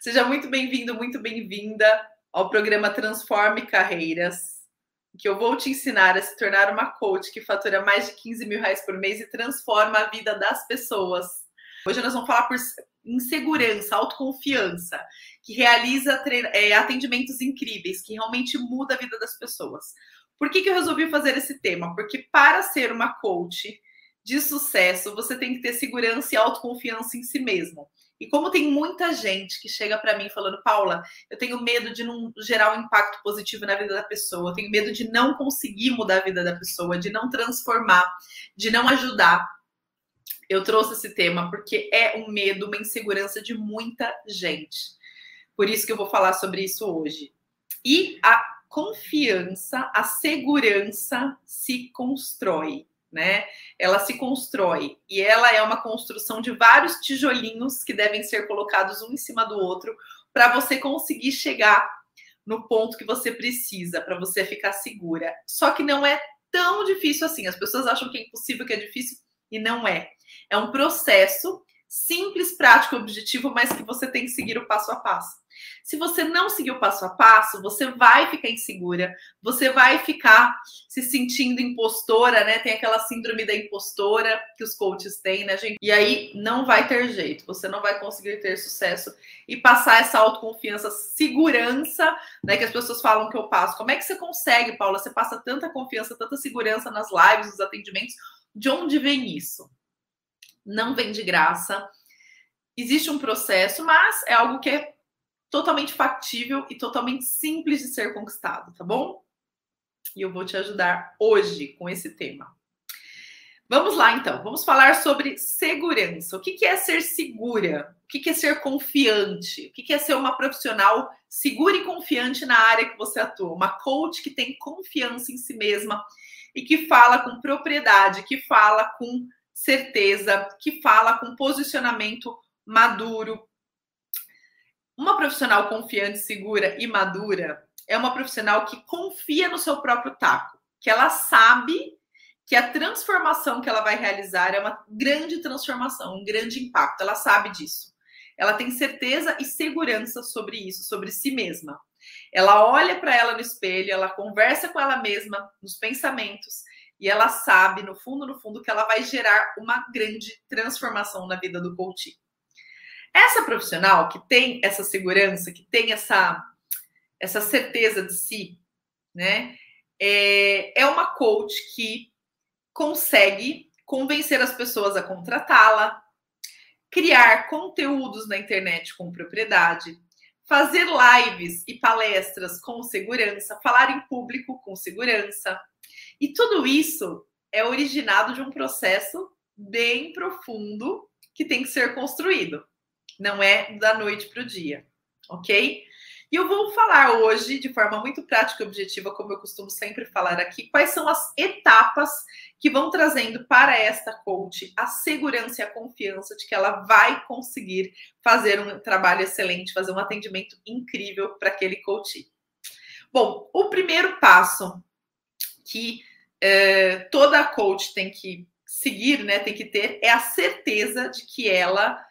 Seja muito bem-vindo, muito bem-vinda ao programa Transforme Carreiras, que eu vou te ensinar a se tornar uma coach que fatura mais de 15 mil reais por mês e transforma a vida das pessoas. Hoje nós vamos falar por insegurança, autoconfiança, que realiza é, atendimentos incríveis, que realmente muda a vida das pessoas. Por que, que eu resolvi fazer esse tema? Porque para ser uma coach de sucesso, você tem que ter segurança e autoconfiança em si mesmo. E como tem muita gente que chega para mim falando, Paula, eu tenho medo de não gerar um impacto positivo na vida da pessoa, eu tenho medo de não conseguir mudar a vida da pessoa, de não transformar, de não ajudar. Eu trouxe esse tema porque é um medo, uma insegurança de muita gente. Por isso que eu vou falar sobre isso hoje. E a confiança, a segurança se constrói né? Ela se constrói e ela é uma construção de vários tijolinhos que devem ser colocados um em cima do outro para você conseguir chegar no ponto que você precisa, para você ficar segura. Só que não é tão difícil assim. As pessoas acham que é impossível, que é difícil e não é. É um processo simples, prático, objetivo, mas que você tem que seguir o passo a passo. Se você não seguir o passo a passo, você vai ficar insegura, você vai ficar se sentindo impostora, né? Tem aquela síndrome da impostora que os coaches têm, né, gente? E aí não vai ter jeito, você não vai conseguir ter sucesso e passar essa autoconfiança, segurança, né? Que as pessoas falam que eu passo. Como é que você consegue, Paula? Você passa tanta confiança, tanta segurança nas lives, nos atendimentos. De onde vem isso? Não vem de graça. Existe um processo, mas é algo que é totalmente factível e totalmente simples de ser conquistado, tá bom? E eu vou te ajudar hoje com esse tema. Vamos lá, então. Vamos falar sobre segurança. O que é ser segura? O que é ser confiante? O que é ser uma profissional segura e confiante na área que você atua? Uma coach que tem confiança em si mesma e que fala com propriedade, que fala com certeza, que fala com posicionamento maduro, uma profissional confiante, segura e madura é uma profissional que confia no seu próprio taco, que ela sabe que a transformação que ela vai realizar é uma grande transformação, um grande impacto. Ela sabe disso. Ela tem certeza e segurança sobre isso, sobre si mesma. Ela olha para ela no espelho, ela conversa com ela mesma nos pensamentos e ela sabe, no fundo, no fundo, que ela vai gerar uma grande transformação na vida do coach. Essa profissional que tem essa segurança, que tem essa, essa certeza de si, né? É, é uma coach que consegue convencer as pessoas a contratá-la, criar conteúdos na internet com propriedade, fazer lives e palestras com segurança, falar em público com segurança. E tudo isso é originado de um processo bem profundo que tem que ser construído não é da noite para o dia, ok? E eu vou falar hoje, de forma muito prática e objetiva, como eu costumo sempre falar aqui, quais são as etapas que vão trazendo para esta coach a segurança e a confiança de que ela vai conseguir fazer um trabalho excelente, fazer um atendimento incrível para aquele coach. Bom, o primeiro passo que eh, toda coach tem que seguir, né, tem que ter, é a certeza de que ela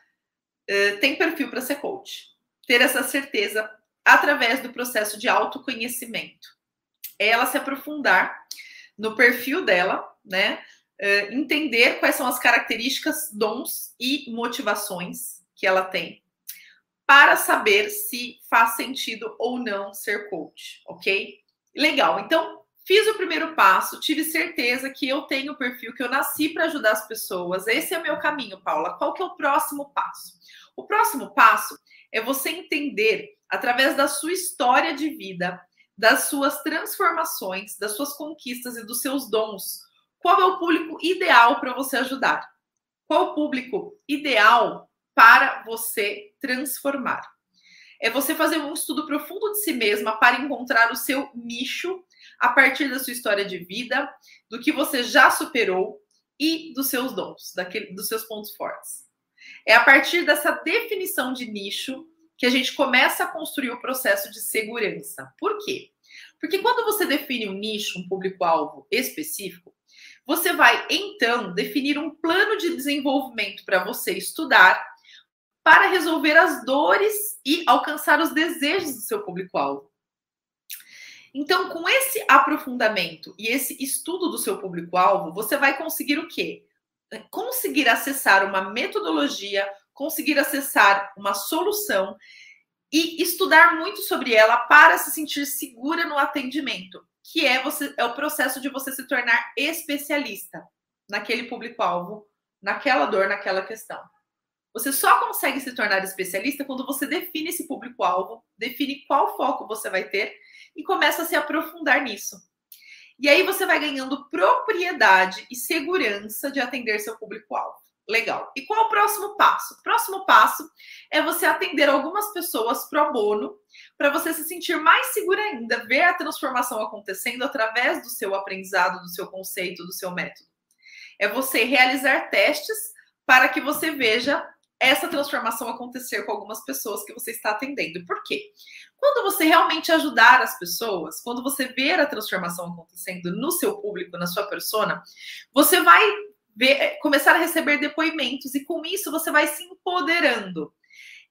eh, tem perfil para ser coach. Ter essa certeza através do processo de autoconhecimento. É ela se aprofundar no perfil dela, né? Uh, entender quais são as características, dons e motivações que ela tem para saber se faz sentido ou não ser coach, ok? Legal. Então, fiz o primeiro passo, tive certeza que eu tenho o perfil, que eu nasci para ajudar as pessoas. Esse é o meu caminho, Paula. Qual que é o próximo passo? O próximo passo é você entender, através da sua história de vida, das suas transformações, das suas conquistas e dos seus dons, qual é o público ideal para você ajudar? Qual o público ideal para você transformar? É você fazer um estudo profundo de si mesma para encontrar o seu nicho a partir da sua história de vida, do que você já superou e dos seus dons, daquele, dos seus pontos fortes. É a partir dessa definição de nicho que a gente começa a construir o processo de segurança. Por quê? Porque quando você define um nicho, um público-alvo específico, você vai então definir um plano de desenvolvimento para você estudar para resolver as dores e alcançar os desejos do seu público-alvo. Então, com esse aprofundamento e esse estudo do seu público-alvo, você vai conseguir o quê? Conseguir acessar uma metodologia, conseguir acessar uma solução e estudar muito sobre ela para se sentir segura no atendimento, que é você é o processo de você se tornar especialista naquele público-alvo, naquela dor, naquela questão. Você só consegue se tornar especialista quando você define esse público-alvo, define qual foco você vai ter e começa a se aprofundar nisso. E aí você vai ganhando propriedade e segurança de atender seu público-alvo. Legal. E qual o próximo passo? O próximo passo é você atender algumas pessoas pro bono, para você se sentir mais segura ainda, ver a transformação acontecendo através do seu aprendizado, do seu conceito, do seu método. É você realizar testes para que você veja essa transformação acontecer com algumas pessoas que você está atendendo. Por quê? Quando você realmente ajudar as pessoas, quando você ver a transformação acontecendo no seu público, na sua persona, você vai ver, começar a receber depoimentos e com isso você vai se empoderando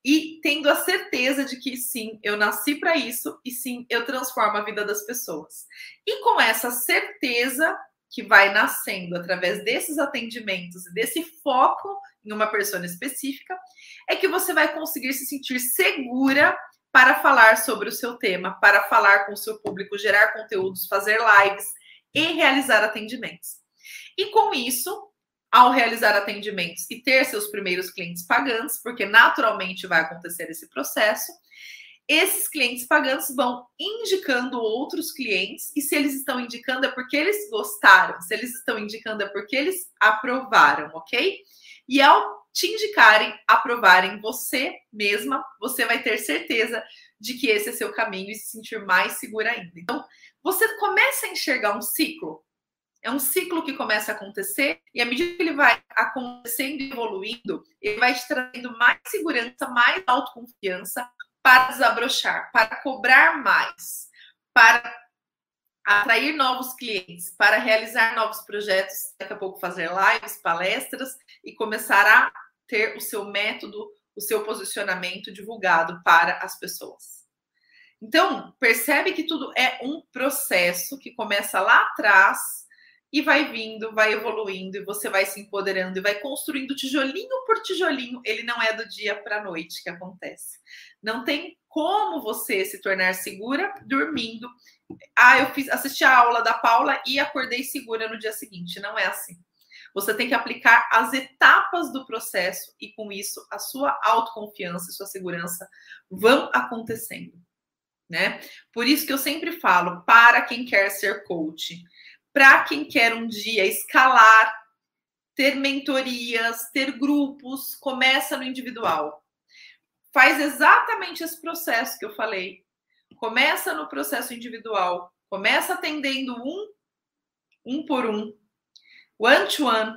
e tendo a certeza de que sim, eu nasci para isso e sim, eu transformo a vida das pessoas. E com essa certeza que vai nascendo através desses atendimentos e desse foco em uma pessoa específica, é que você vai conseguir se sentir segura para falar sobre o seu tema, para falar com o seu público, gerar conteúdos, fazer lives e realizar atendimentos. E com isso, ao realizar atendimentos e ter seus primeiros clientes pagantes, porque naturalmente vai acontecer esse processo, esses clientes pagantes vão indicando outros clientes, e se eles estão indicando é porque eles gostaram, se eles estão indicando é porque eles aprovaram, ok? E ao te indicarem, aprovarem você mesma, você vai ter certeza de que esse é seu caminho e se sentir mais segura ainda. Então, você começa a enxergar um ciclo. É um ciclo que começa a acontecer e à medida que ele vai acontecendo e evoluindo, ele vai te trazendo mais segurança, mais autoconfiança para desabrochar, para cobrar mais, para atrair novos clientes, para realizar novos projetos, daqui a pouco fazer lives, palestras e começar a ter o seu método, o seu posicionamento divulgado para as pessoas. Então, percebe que tudo é um processo que começa lá atrás e vai vindo, vai evoluindo, e você vai se empoderando e vai construindo tijolinho por tijolinho. Ele não é do dia para a noite que acontece. Não tem como você se tornar segura dormindo. Ah, eu fiz, assisti a aula da Paula e acordei segura no dia seguinte. Não é assim. Você tem que aplicar as etapas do processo e com isso a sua autoconfiança e sua segurança vão acontecendo, né? Por isso que eu sempre falo para quem quer ser coach, para quem quer um dia escalar, ter mentorias, ter grupos, começa no individual. Faz exatamente esse processo que eu falei. Começa no processo individual, começa atendendo um, um por um, one to one,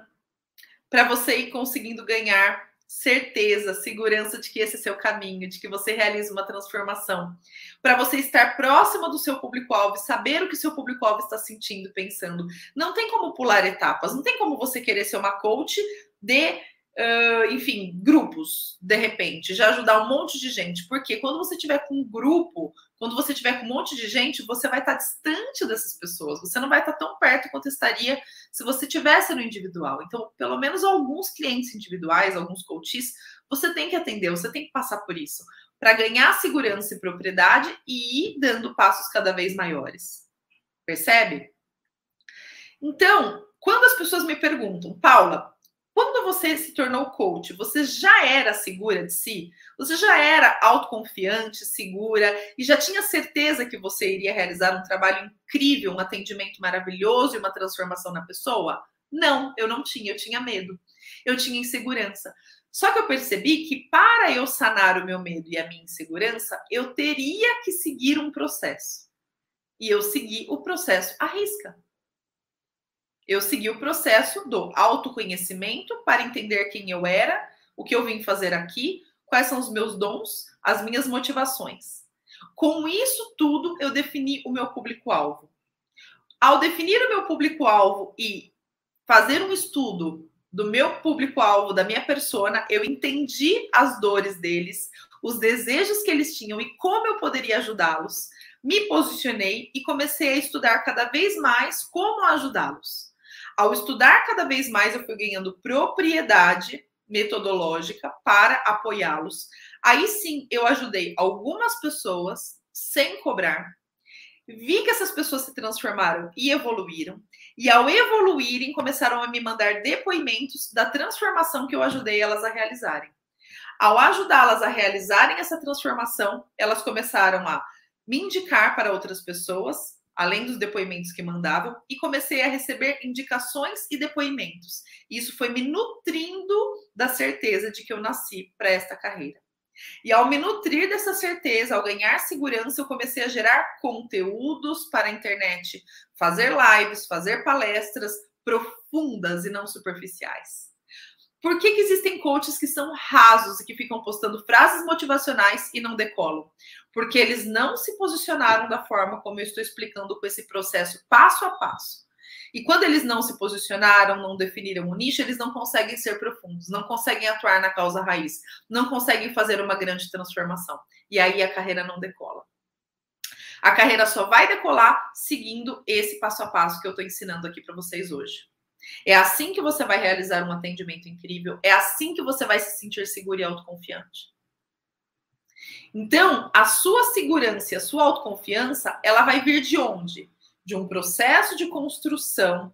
para você ir conseguindo ganhar certeza, segurança de que esse é seu caminho, de que você realiza uma transformação, para você estar próximo do seu público-alvo, saber o que seu público-alvo está sentindo, pensando. Não tem como pular etapas, não tem como você querer ser uma coach de Uh, enfim, grupos, de repente, já ajudar um monte de gente. Porque quando você tiver com um grupo, quando você tiver com um monte de gente, você vai estar distante dessas pessoas. Você não vai estar tão perto quanto estaria se você tivesse no individual. Então, pelo menos alguns clientes individuais, alguns coaches, você tem que atender, você tem que passar por isso, para ganhar segurança e propriedade e ir dando passos cada vez maiores. Percebe? Então, quando as pessoas me perguntam, Paula, quando você se tornou coach, você já era segura de si? Você já era autoconfiante, segura e já tinha certeza que você iria realizar um trabalho incrível, um atendimento maravilhoso e uma transformação na pessoa? Não, eu não tinha, eu tinha medo. Eu tinha insegurança. Só que eu percebi que para eu sanar o meu medo e a minha insegurança, eu teria que seguir um processo. E eu segui o processo à risca. Eu segui o processo do autoconhecimento para entender quem eu era, o que eu vim fazer aqui, quais são os meus dons, as minhas motivações. Com isso tudo, eu defini o meu público-alvo. Ao definir o meu público-alvo e fazer um estudo do meu público-alvo, da minha persona, eu entendi as dores deles, os desejos que eles tinham e como eu poderia ajudá-los. Me posicionei e comecei a estudar cada vez mais como ajudá-los. Ao estudar cada vez mais, eu fui ganhando propriedade metodológica para apoiá-los. Aí sim, eu ajudei algumas pessoas sem cobrar. Vi que essas pessoas se transformaram e evoluíram. E ao evoluírem, começaram a me mandar depoimentos da transformação que eu ajudei elas a realizarem. Ao ajudá-las a realizarem essa transformação, elas começaram a me indicar para outras pessoas, além dos depoimentos que mandavam, e comecei a receber indicações e depoimentos. Isso foi me nutrindo da certeza de que eu nasci para esta carreira. E ao me nutrir dessa certeza, ao ganhar segurança, eu comecei a gerar conteúdos para a internet, fazer lives, fazer palestras profundas e não superficiais. Por que, que existem coaches que são rasos e que ficam postando frases motivacionais e não decolam? Porque eles não se posicionaram da forma como eu estou explicando com esse processo passo a passo. E quando eles não se posicionaram, não definiram o nicho, eles não conseguem ser profundos, não conseguem atuar na causa raiz, não conseguem fazer uma grande transformação. E aí a carreira não decola. A carreira só vai decolar seguindo esse passo a passo que eu estou ensinando aqui para vocês hoje. É assim que você vai realizar um atendimento incrível, é assim que você vai se sentir seguro e autoconfiante. Então, a sua segurança e a sua autoconfiança, ela vai vir de onde? De um processo de construção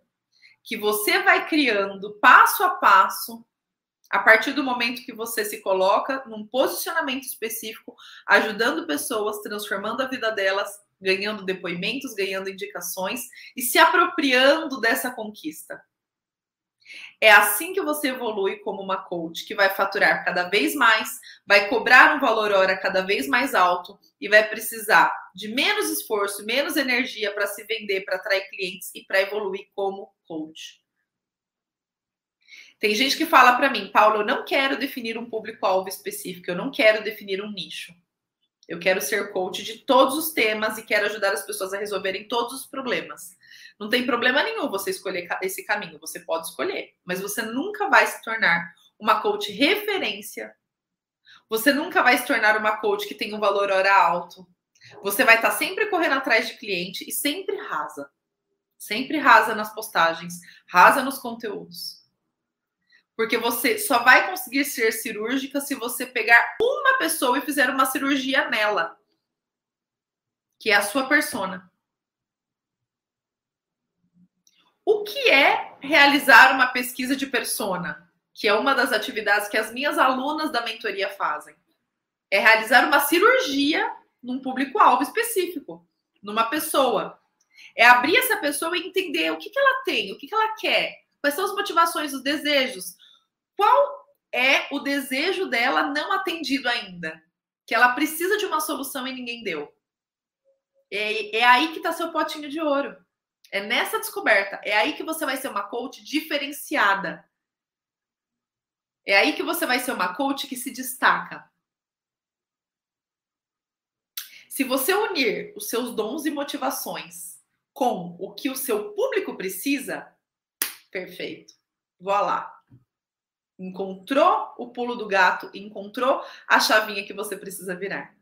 que você vai criando passo a passo, a partir do momento que você se coloca num posicionamento específico, ajudando pessoas, transformando a vida delas, ganhando depoimentos, ganhando indicações e se apropriando dessa conquista. É assim que você evolui como uma coach, que vai faturar cada vez mais, vai cobrar um valor hora cada vez mais alto e vai precisar de menos esforço, menos energia para se vender, para atrair clientes e para evoluir como coach. Tem gente que fala para mim, Paulo, eu não quero definir um público-alvo específico, eu não quero definir um nicho. Eu quero ser coach de todos os temas e quero ajudar as pessoas a resolverem todos os problemas. Não tem problema nenhum você escolher esse caminho, você pode escolher, mas você nunca vai se tornar uma coach referência. Você nunca vai se tornar uma coach que tem um valor hora alto. Você vai estar sempre correndo atrás de cliente e sempre rasa. Sempre rasa nas postagens, rasa nos conteúdos. Porque você só vai conseguir ser cirúrgica se você pegar uma pessoa e fizer uma cirurgia nela, que é a sua persona. O que é realizar uma pesquisa de persona? Que é uma das atividades que as minhas alunas da mentoria fazem. É realizar uma cirurgia num público-alvo específico, numa pessoa. É abrir essa pessoa e entender o que, que ela tem, o que, que ela quer, quais são as motivações, os desejos, qual é o desejo dela não atendido ainda, que ela precisa de uma solução e ninguém deu. É, é aí que está seu potinho de ouro. É nessa descoberta. É aí que você vai ser uma coach diferenciada. É aí que você vai ser uma coach que se destaca. Se você unir os seus dons e motivações com o que o seu público precisa, perfeito. Vou lá. Encontrou o pulo do gato, encontrou a chavinha que você precisa virar.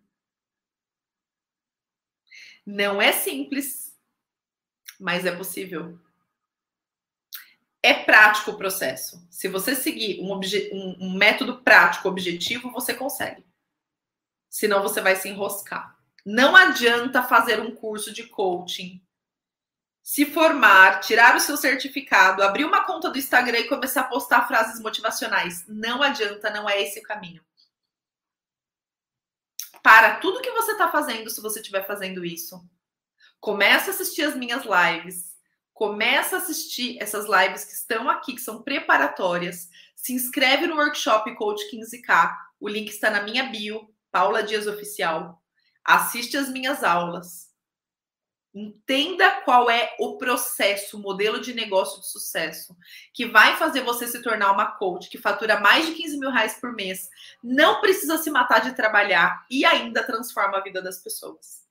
Não é simples, mas é possível. É prático o processo. Se você seguir um, um, um método prático, objetivo, você consegue. Senão você vai se enroscar. Não adianta fazer um curso de coaching, se formar, tirar o seu certificado, abrir uma conta do Instagram e começar a postar frases motivacionais. Não adianta, não é esse o caminho. Para tudo que você está fazendo, se você estiver fazendo isso, Começa a assistir as minhas lives. Começa a assistir essas lives que estão aqui, que são preparatórias. Se inscreve no workshop Coach 15K. O link está na minha bio, Paula Dias Oficial. Assiste as minhas aulas. Entenda qual é o processo, o modelo de negócio de sucesso que vai fazer você se tornar uma coach que fatura mais de 15 mil reais por mês, não precisa se matar de trabalhar e ainda transforma a vida das pessoas.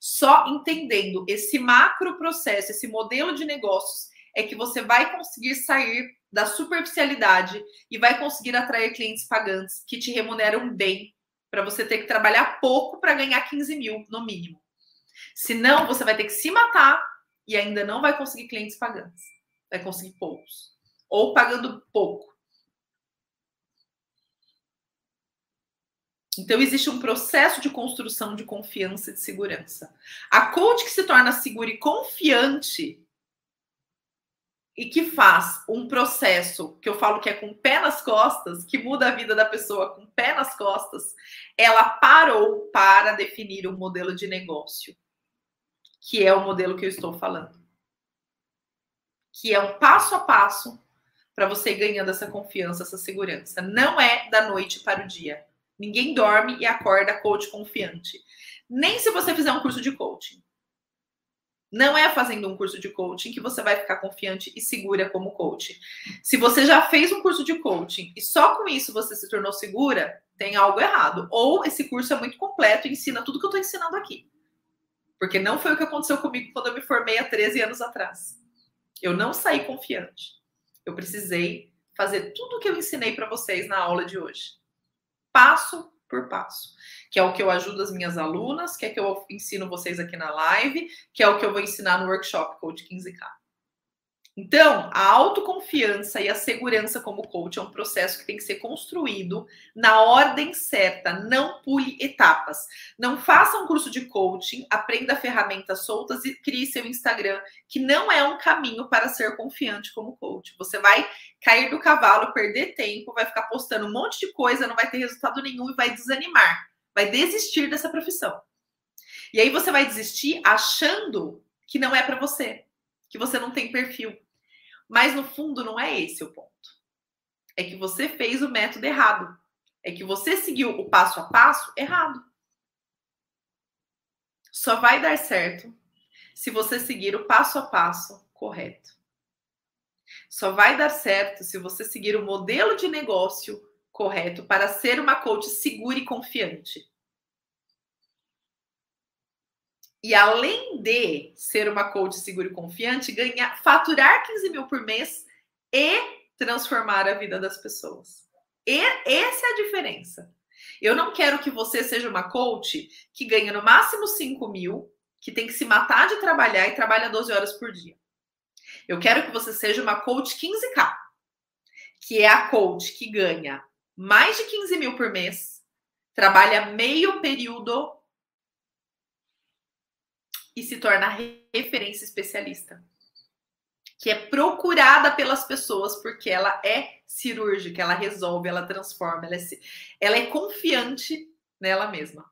Só entendendo esse macro processo, esse modelo de negócios, é que você vai conseguir sair da superficialidade e vai conseguir atrair clientes pagantes que te remuneram bem para você ter que trabalhar pouco para ganhar 15 mil no mínimo. Senão, você vai ter que se matar e ainda não vai conseguir clientes pagantes. Vai conseguir poucos. Ou pagando pouco. Então, existe um processo de construção de confiança e de segurança. A coach que se torna segura e confiante e que faz um processo que eu falo que é com pé nas costas, que muda a vida da pessoa com pé nas costas, ela parou para definir um modelo de negócio, que é o modelo que eu estou falando. Que é um passo a passo para você ganhando essa confiança, essa segurança. Não é da noite para o dia. Ninguém dorme e acorda coach confiante. Nem se você fizer um curso de coaching. Não é fazendo um curso de coaching que você vai ficar confiante e segura como coach. Se você já fez um curso de coaching e só com isso você se tornou segura, tem algo errado. Ou esse curso é muito completo e ensina tudo que eu estou ensinando aqui. Porque não foi o que aconteceu comigo quando eu me formei há 13 anos atrás. Eu não saí confiante. Eu precisei fazer tudo o que eu ensinei para vocês na aula de hoje. Passo por passo que é o que eu ajudo as minhas alunas, que é o que eu ensino vocês aqui na live, que é o que eu vou ensinar no workshop Coach 15K. Então, a autoconfiança e a segurança como coach é um processo que tem que ser construído na ordem certa, não pule etapas. Não faça um curso de coaching, aprenda ferramentas soltas e crie seu Instagram, que não é um caminho para ser confiante como coach. Você vai cair do cavalo, perder tempo, vai ficar postando um monte de coisa, não vai ter resultado nenhum e vai desanimar vai desistir dessa profissão. E aí você vai desistir achando que não é para você, que você não tem perfil. Mas no fundo não é esse o ponto. É que você fez o método errado. É que você seguiu o passo a passo errado. Só vai dar certo se você seguir o passo a passo correto. Só vai dar certo se você seguir o modelo de negócio correto para ser uma coach segura e confiante. E além de ser uma coach segura e confiante, ganhar, faturar 15 mil por mês e transformar a vida das pessoas. E essa é a diferença. Eu não quero que você seja uma coach que ganha no máximo 5 mil, que tem que se matar de trabalhar e trabalha 12 horas por dia. Eu quero que você seja uma coach 15K, que é a coach que ganha mais de 15 mil por mês, trabalha meio período e se torna referência especialista. Que é procurada pelas pessoas porque ela é cirúrgica, ela resolve, ela transforma, ela é, ela é confiante nela mesma.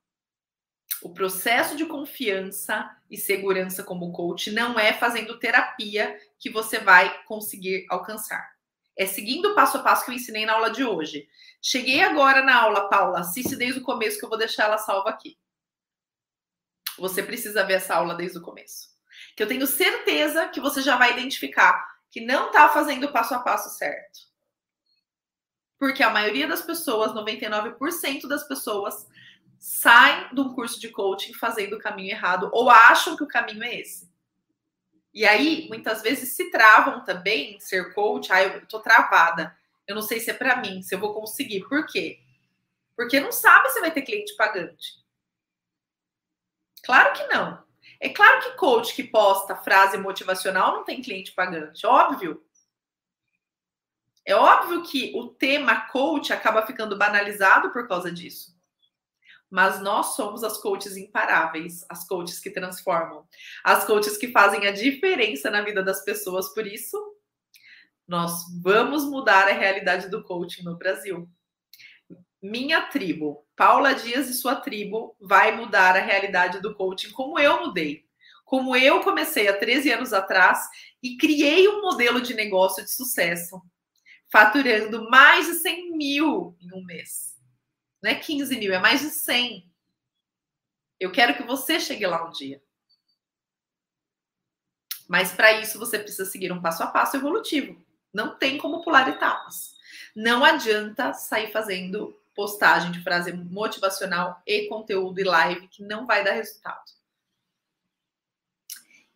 O processo de confiança e segurança como coach não é fazendo terapia que você vai conseguir alcançar. É seguindo o passo a passo que eu ensinei na aula de hoje. Cheguei agora na aula, Paula, assiste desde o começo que eu vou deixar ela salva aqui. Você precisa ver essa aula desde o começo. Que eu tenho certeza que você já vai identificar que não está fazendo o passo a passo certo. Porque a maioria das pessoas, 99% das pessoas, saem de um curso de coaching fazendo o caminho errado ou acham que o caminho é esse. E aí, muitas vezes se travam também ser coach. Ah, eu tô travada eu não sei se é para mim, se eu vou conseguir. Por quê? Porque não sabe se vai ter cliente pagante. Claro que não. É claro que coach que posta frase motivacional não tem cliente pagante, óbvio. É óbvio que o tema coach acaba ficando banalizado por causa disso. Mas nós somos as coaches imparáveis, as coaches que transformam, as coaches que fazem a diferença na vida das pessoas. Por isso, nós vamos mudar a realidade do coaching no Brasil. Minha tribo, Paula Dias e sua tribo, vai mudar a realidade do coaching como eu mudei. Como eu comecei há 13 anos atrás e criei um modelo de negócio de sucesso, faturando mais de 100 mil em um mês. Não é 15 mil, é mais de 100. Eu quero que você chegue lá um dia. Mas para isso você precisa seguir um passo a passo evolutivo. Não tem como pular etapas. Não adianta sair fazendo postagem de frase motivacional e conteúdo e live que não vai dar resultado.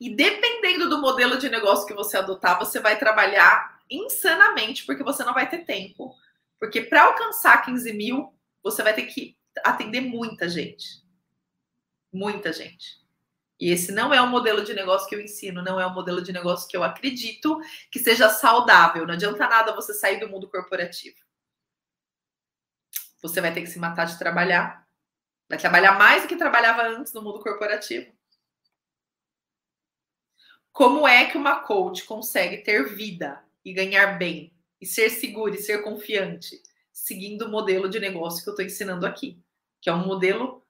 E dependendo do modelo de negócio que você adotar, você vai trabalhar insanamente, porque você não vai ter tempo. Porque para alcançar 15 mil, você vai ter que atender muita gente. Muita gente. E esse não é o modelo de negócio que eu ensino, não é o modelo de negócio que eu acredito que seja saudável. Não adianta nada você sair do mundo corporativo. Você vai ter que se matar de trabalhar. Vai trabalhar mais do que trabalhava antes no mundo corporativo. Como é que uma coach consegue ter vida e ganhar bem e ser segura e ser confiante seguindo o modelo de negócio que eu estou ensinando aqui, que é um modelo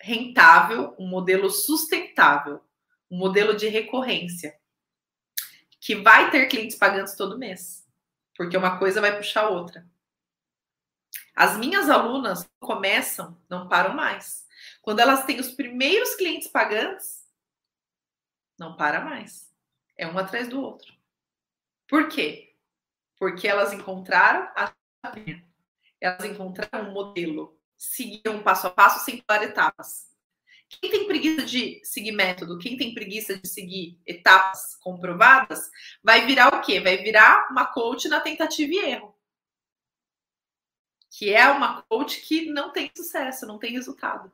rentável, um modelo sustentável, um modelo de recorrência, que vai ter clientes pagantes todo mês, porque uma coisa vai puxar a outra. As minhas alunas começam, não param mais. Quando elas têm os primeiros clientes pagantes, não para mais. É um atrás do outro. Por quê? Porque elas encontraram a elas encontraram um modelo, seguiram passo a passo sem pular etapas. Quem tem preguiça de seguir método, quem tem preguiça de seguir etapas comprovadas, vai virar o quê? Vai virar uma coach na tentativa e erro. Que é uma coach que não tem sucesso, não tem resultado.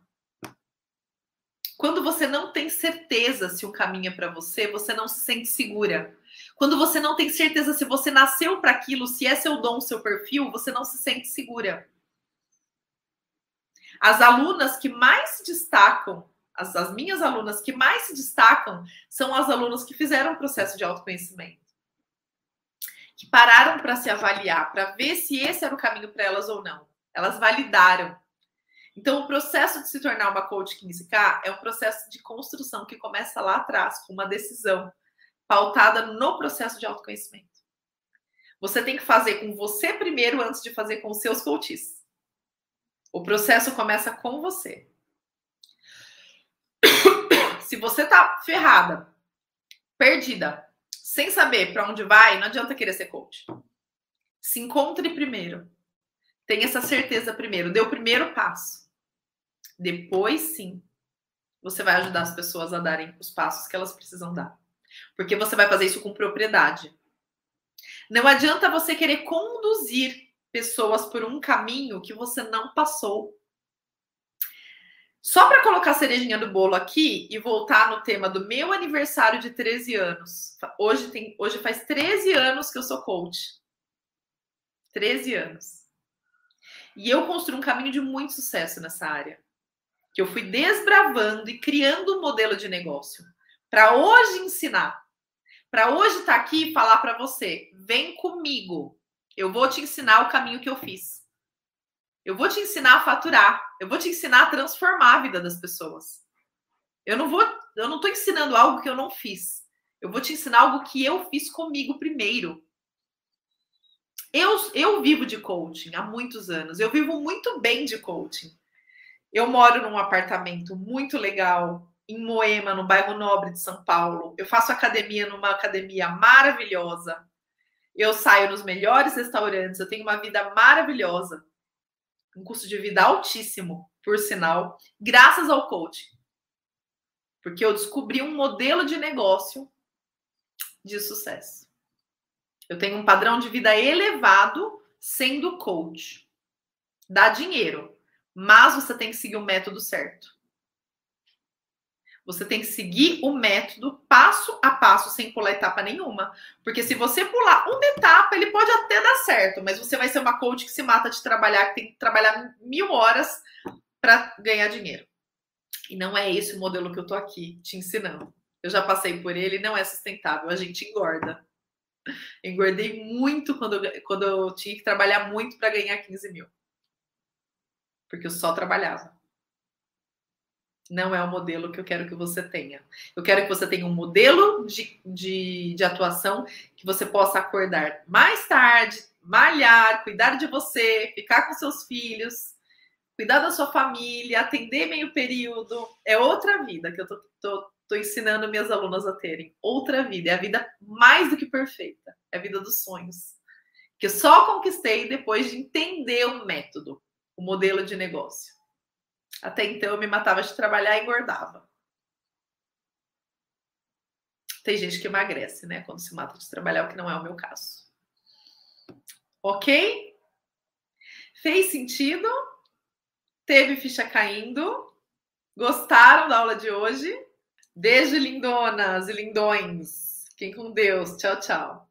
Quando você não tem certeza se o caminho é para você, você não se sente segura. Quando você não tem certeza se você nasceu para aquilo, se é seu dom, seu perfil, você não se sente segura. As alunas que mais se destacam, as, as minhas alunas que mais se destacam, são as alunas que fizeram o processo de autoconhecimento. Que pararam para se avaliar, para ver se esse era o caminho para elas ou não. Elas validaram. Então, o processo de se tornar uma coach 15K é um processo de construção que começa lá atrás, com uma decisão pautada no processo de autoconhecimento. Você tem que fazer com você primeiro antes de fazer com os seus coaches. O processo começa com você. Se você tá ferrada, perdida, sem saber para onde vai, não adianta querer ser coach. Se encontre primeiro. Tenha essa certeza primeiro. Dê o primeiro passo. Depois, sim, você vai ajudar as pessoas a darem os passos que elas precisam dar. Porque você vai fazer isso com propriedade. Não adianta você querer conduzir pessoas por um caminho que você não passou. Só para colocar a cerejinha do bolo aqui e voltar no tema do meu aniversário de 13 anos. Hoje, tem, hoje faz 13 anos que eu sou coach. 13 anos. E eu construí um caminho de muito sucesso nessa área. Que eu fui desbravando e criando um modelo de negócio para hoje ensinar, para hoje estar tá aqui e falar para você: vem comigo, eu vou te ensinar o caminho que eu fiz. Eu vou te ensinar a faturar, eu vou te ensinar a transformar a vida das pessoas. Eu não vou, eu não estou ensinando algo que eu não fiz. Eu vou te ensinar algo que eu fiz comigo primeiro. Eu, eu vivo de coaching há muitos anos. Eu vivo muito bem de coaching. Eu moro num apartamento muito legal, em Moema, no bairro Nobre de São Paulo. Eu faço academia numa academia maravilhosa. Eu saio nos melhores restaurantes. Eu tenho uma vida maravilhosa. Um custo de vida altíssimo, por sinal, graças ao coaching. Porque eu descobri um modelo de negócio de sucesso. Eu tenho um padrão de vida elevado sendo coach. Dá dinheiro, mas você tem que seguir o método certo. Você tem que seguir o método passo a passo, sem pular etapa nenhuma. Porque se você pular uma etapa, ele pode até dar certo, mas você vai ser uma coach que se mata de trabalhar, que tem que trabalhar mil horas para ganhar dinheiro. E não é esse o modelo que eu tô aqui te ensinando. Eu já passei por ele, não é sustentável, a gente engorda. Engordei muito quando quando eu tinha que trabalhar muito para ganhar 15 mil. Porque eu só trabalhava não é o modelo que eu quero que você tenha. Eu quero que você tenha um modelo de, de, de atuação que você possa acordar mais tarde, malhar, cuidar de você, ficar com seus filhos, cuidar da sua família, atender meio período. É outra vida que eu tô, tô, tô ensinando minhas alunas a terem. Outra vida. É a vida mais do que perfeita. É a vida dos sonhos. Que eu só conquistei depois de entender o método, o modelo de negócio. Até então eu me matava de trabalhar e engordava. Tem gente que emagrece, né? Quando se mata de trabalhar, o que não é o meu caso. Ok? Fez sentido? Teve ficha caindo? Gostaram da aula de hoje? Beijo, lindonas e lindões. Fiquem com Deus. Tchau, tchau.